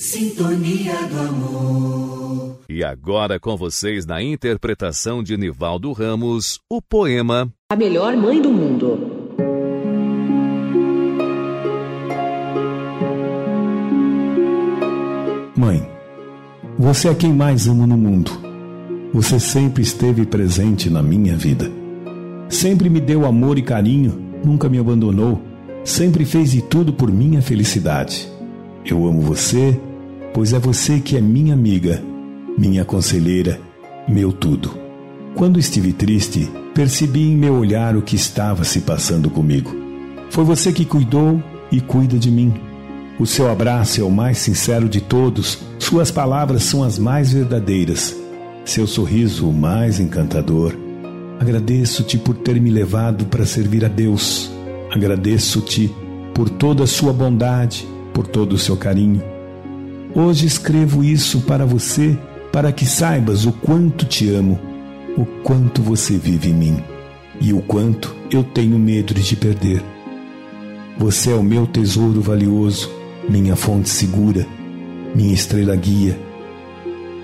Sintonia do amor. E agora com vocês na interpretação de Nivaldo Ramos, o poema A melhor mãe do mundo. Mãe, você é quem mais amo no mundo. Você sempre esteve presente na minha vida. Sempre me deu amor e carinho, nunca me abandonou, sempre fez de tudo por minha felicidade. Eu amo você pois é você que é minha amiga, minha conselheira, meu tudo. Quando estive triste, percebi em meu olhar o que estava se passando comigo. Foi você que cuidou e cuida de mim. O seu abraço é o mais sincero de todos, suas palavras são as mais verdadeiras, seu sorriso o mais encantador. Agradeço-te por ter me levado para servir a Deus. Agradeço-te por toda a sua bondade, por todo o seu carinho. Hoje escrevo isso para você, para que saibas o quanto te amo, o quanto você vive em mim e o quanto eu tenho medo de te perder. Você é o meu tesouro valioso, minha fonte segura, minha estrela guia.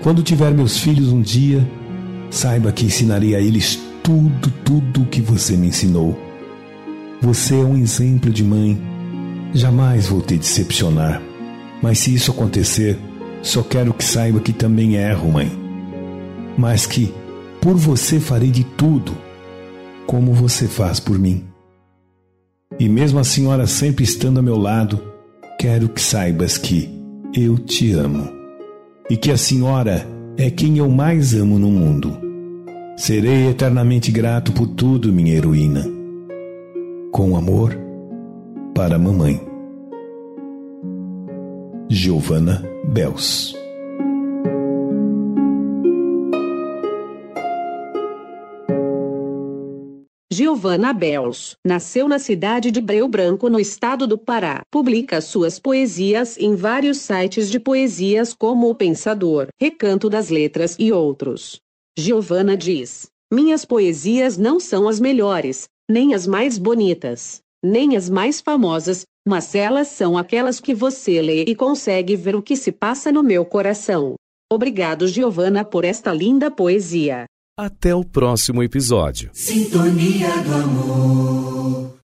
Quando tiver meus filhos um dia, saiba que ensinarei a eles tudo, tudo o que você me ensinou. Você é um exemplo de mãe. Jamais vou te decepcionar. Mas se isso acontecer, só quero que saiba que também erro, mãe. Mas que por você farei de tudo, como você faz por mim. E mesmo a senhora sempre estando ao meu lado, quero que saibas que eu te amo. E que a senhora é quem eu mais amo no mundo. Serei eternamente grato por tudo, minha heroína. Com amor, para a mamãe. Giovanna Bels. Giovanna Bels nasceu na cidade de Breu Branco, no estado do Pará. Publica suas poesias em vários sites de poesias como O Pensador, Recanto das Letras e outros. Giovanna diz: Minhas poesias não são as melhores, nem as mais bonitas, nem as mais famosas, mas elas são aquelas que você lê e consegue ver o que se passa no meu coração. Obrigado, Giovana, por esta linda poesia. Até o próximo episódio. Sintonia do amor.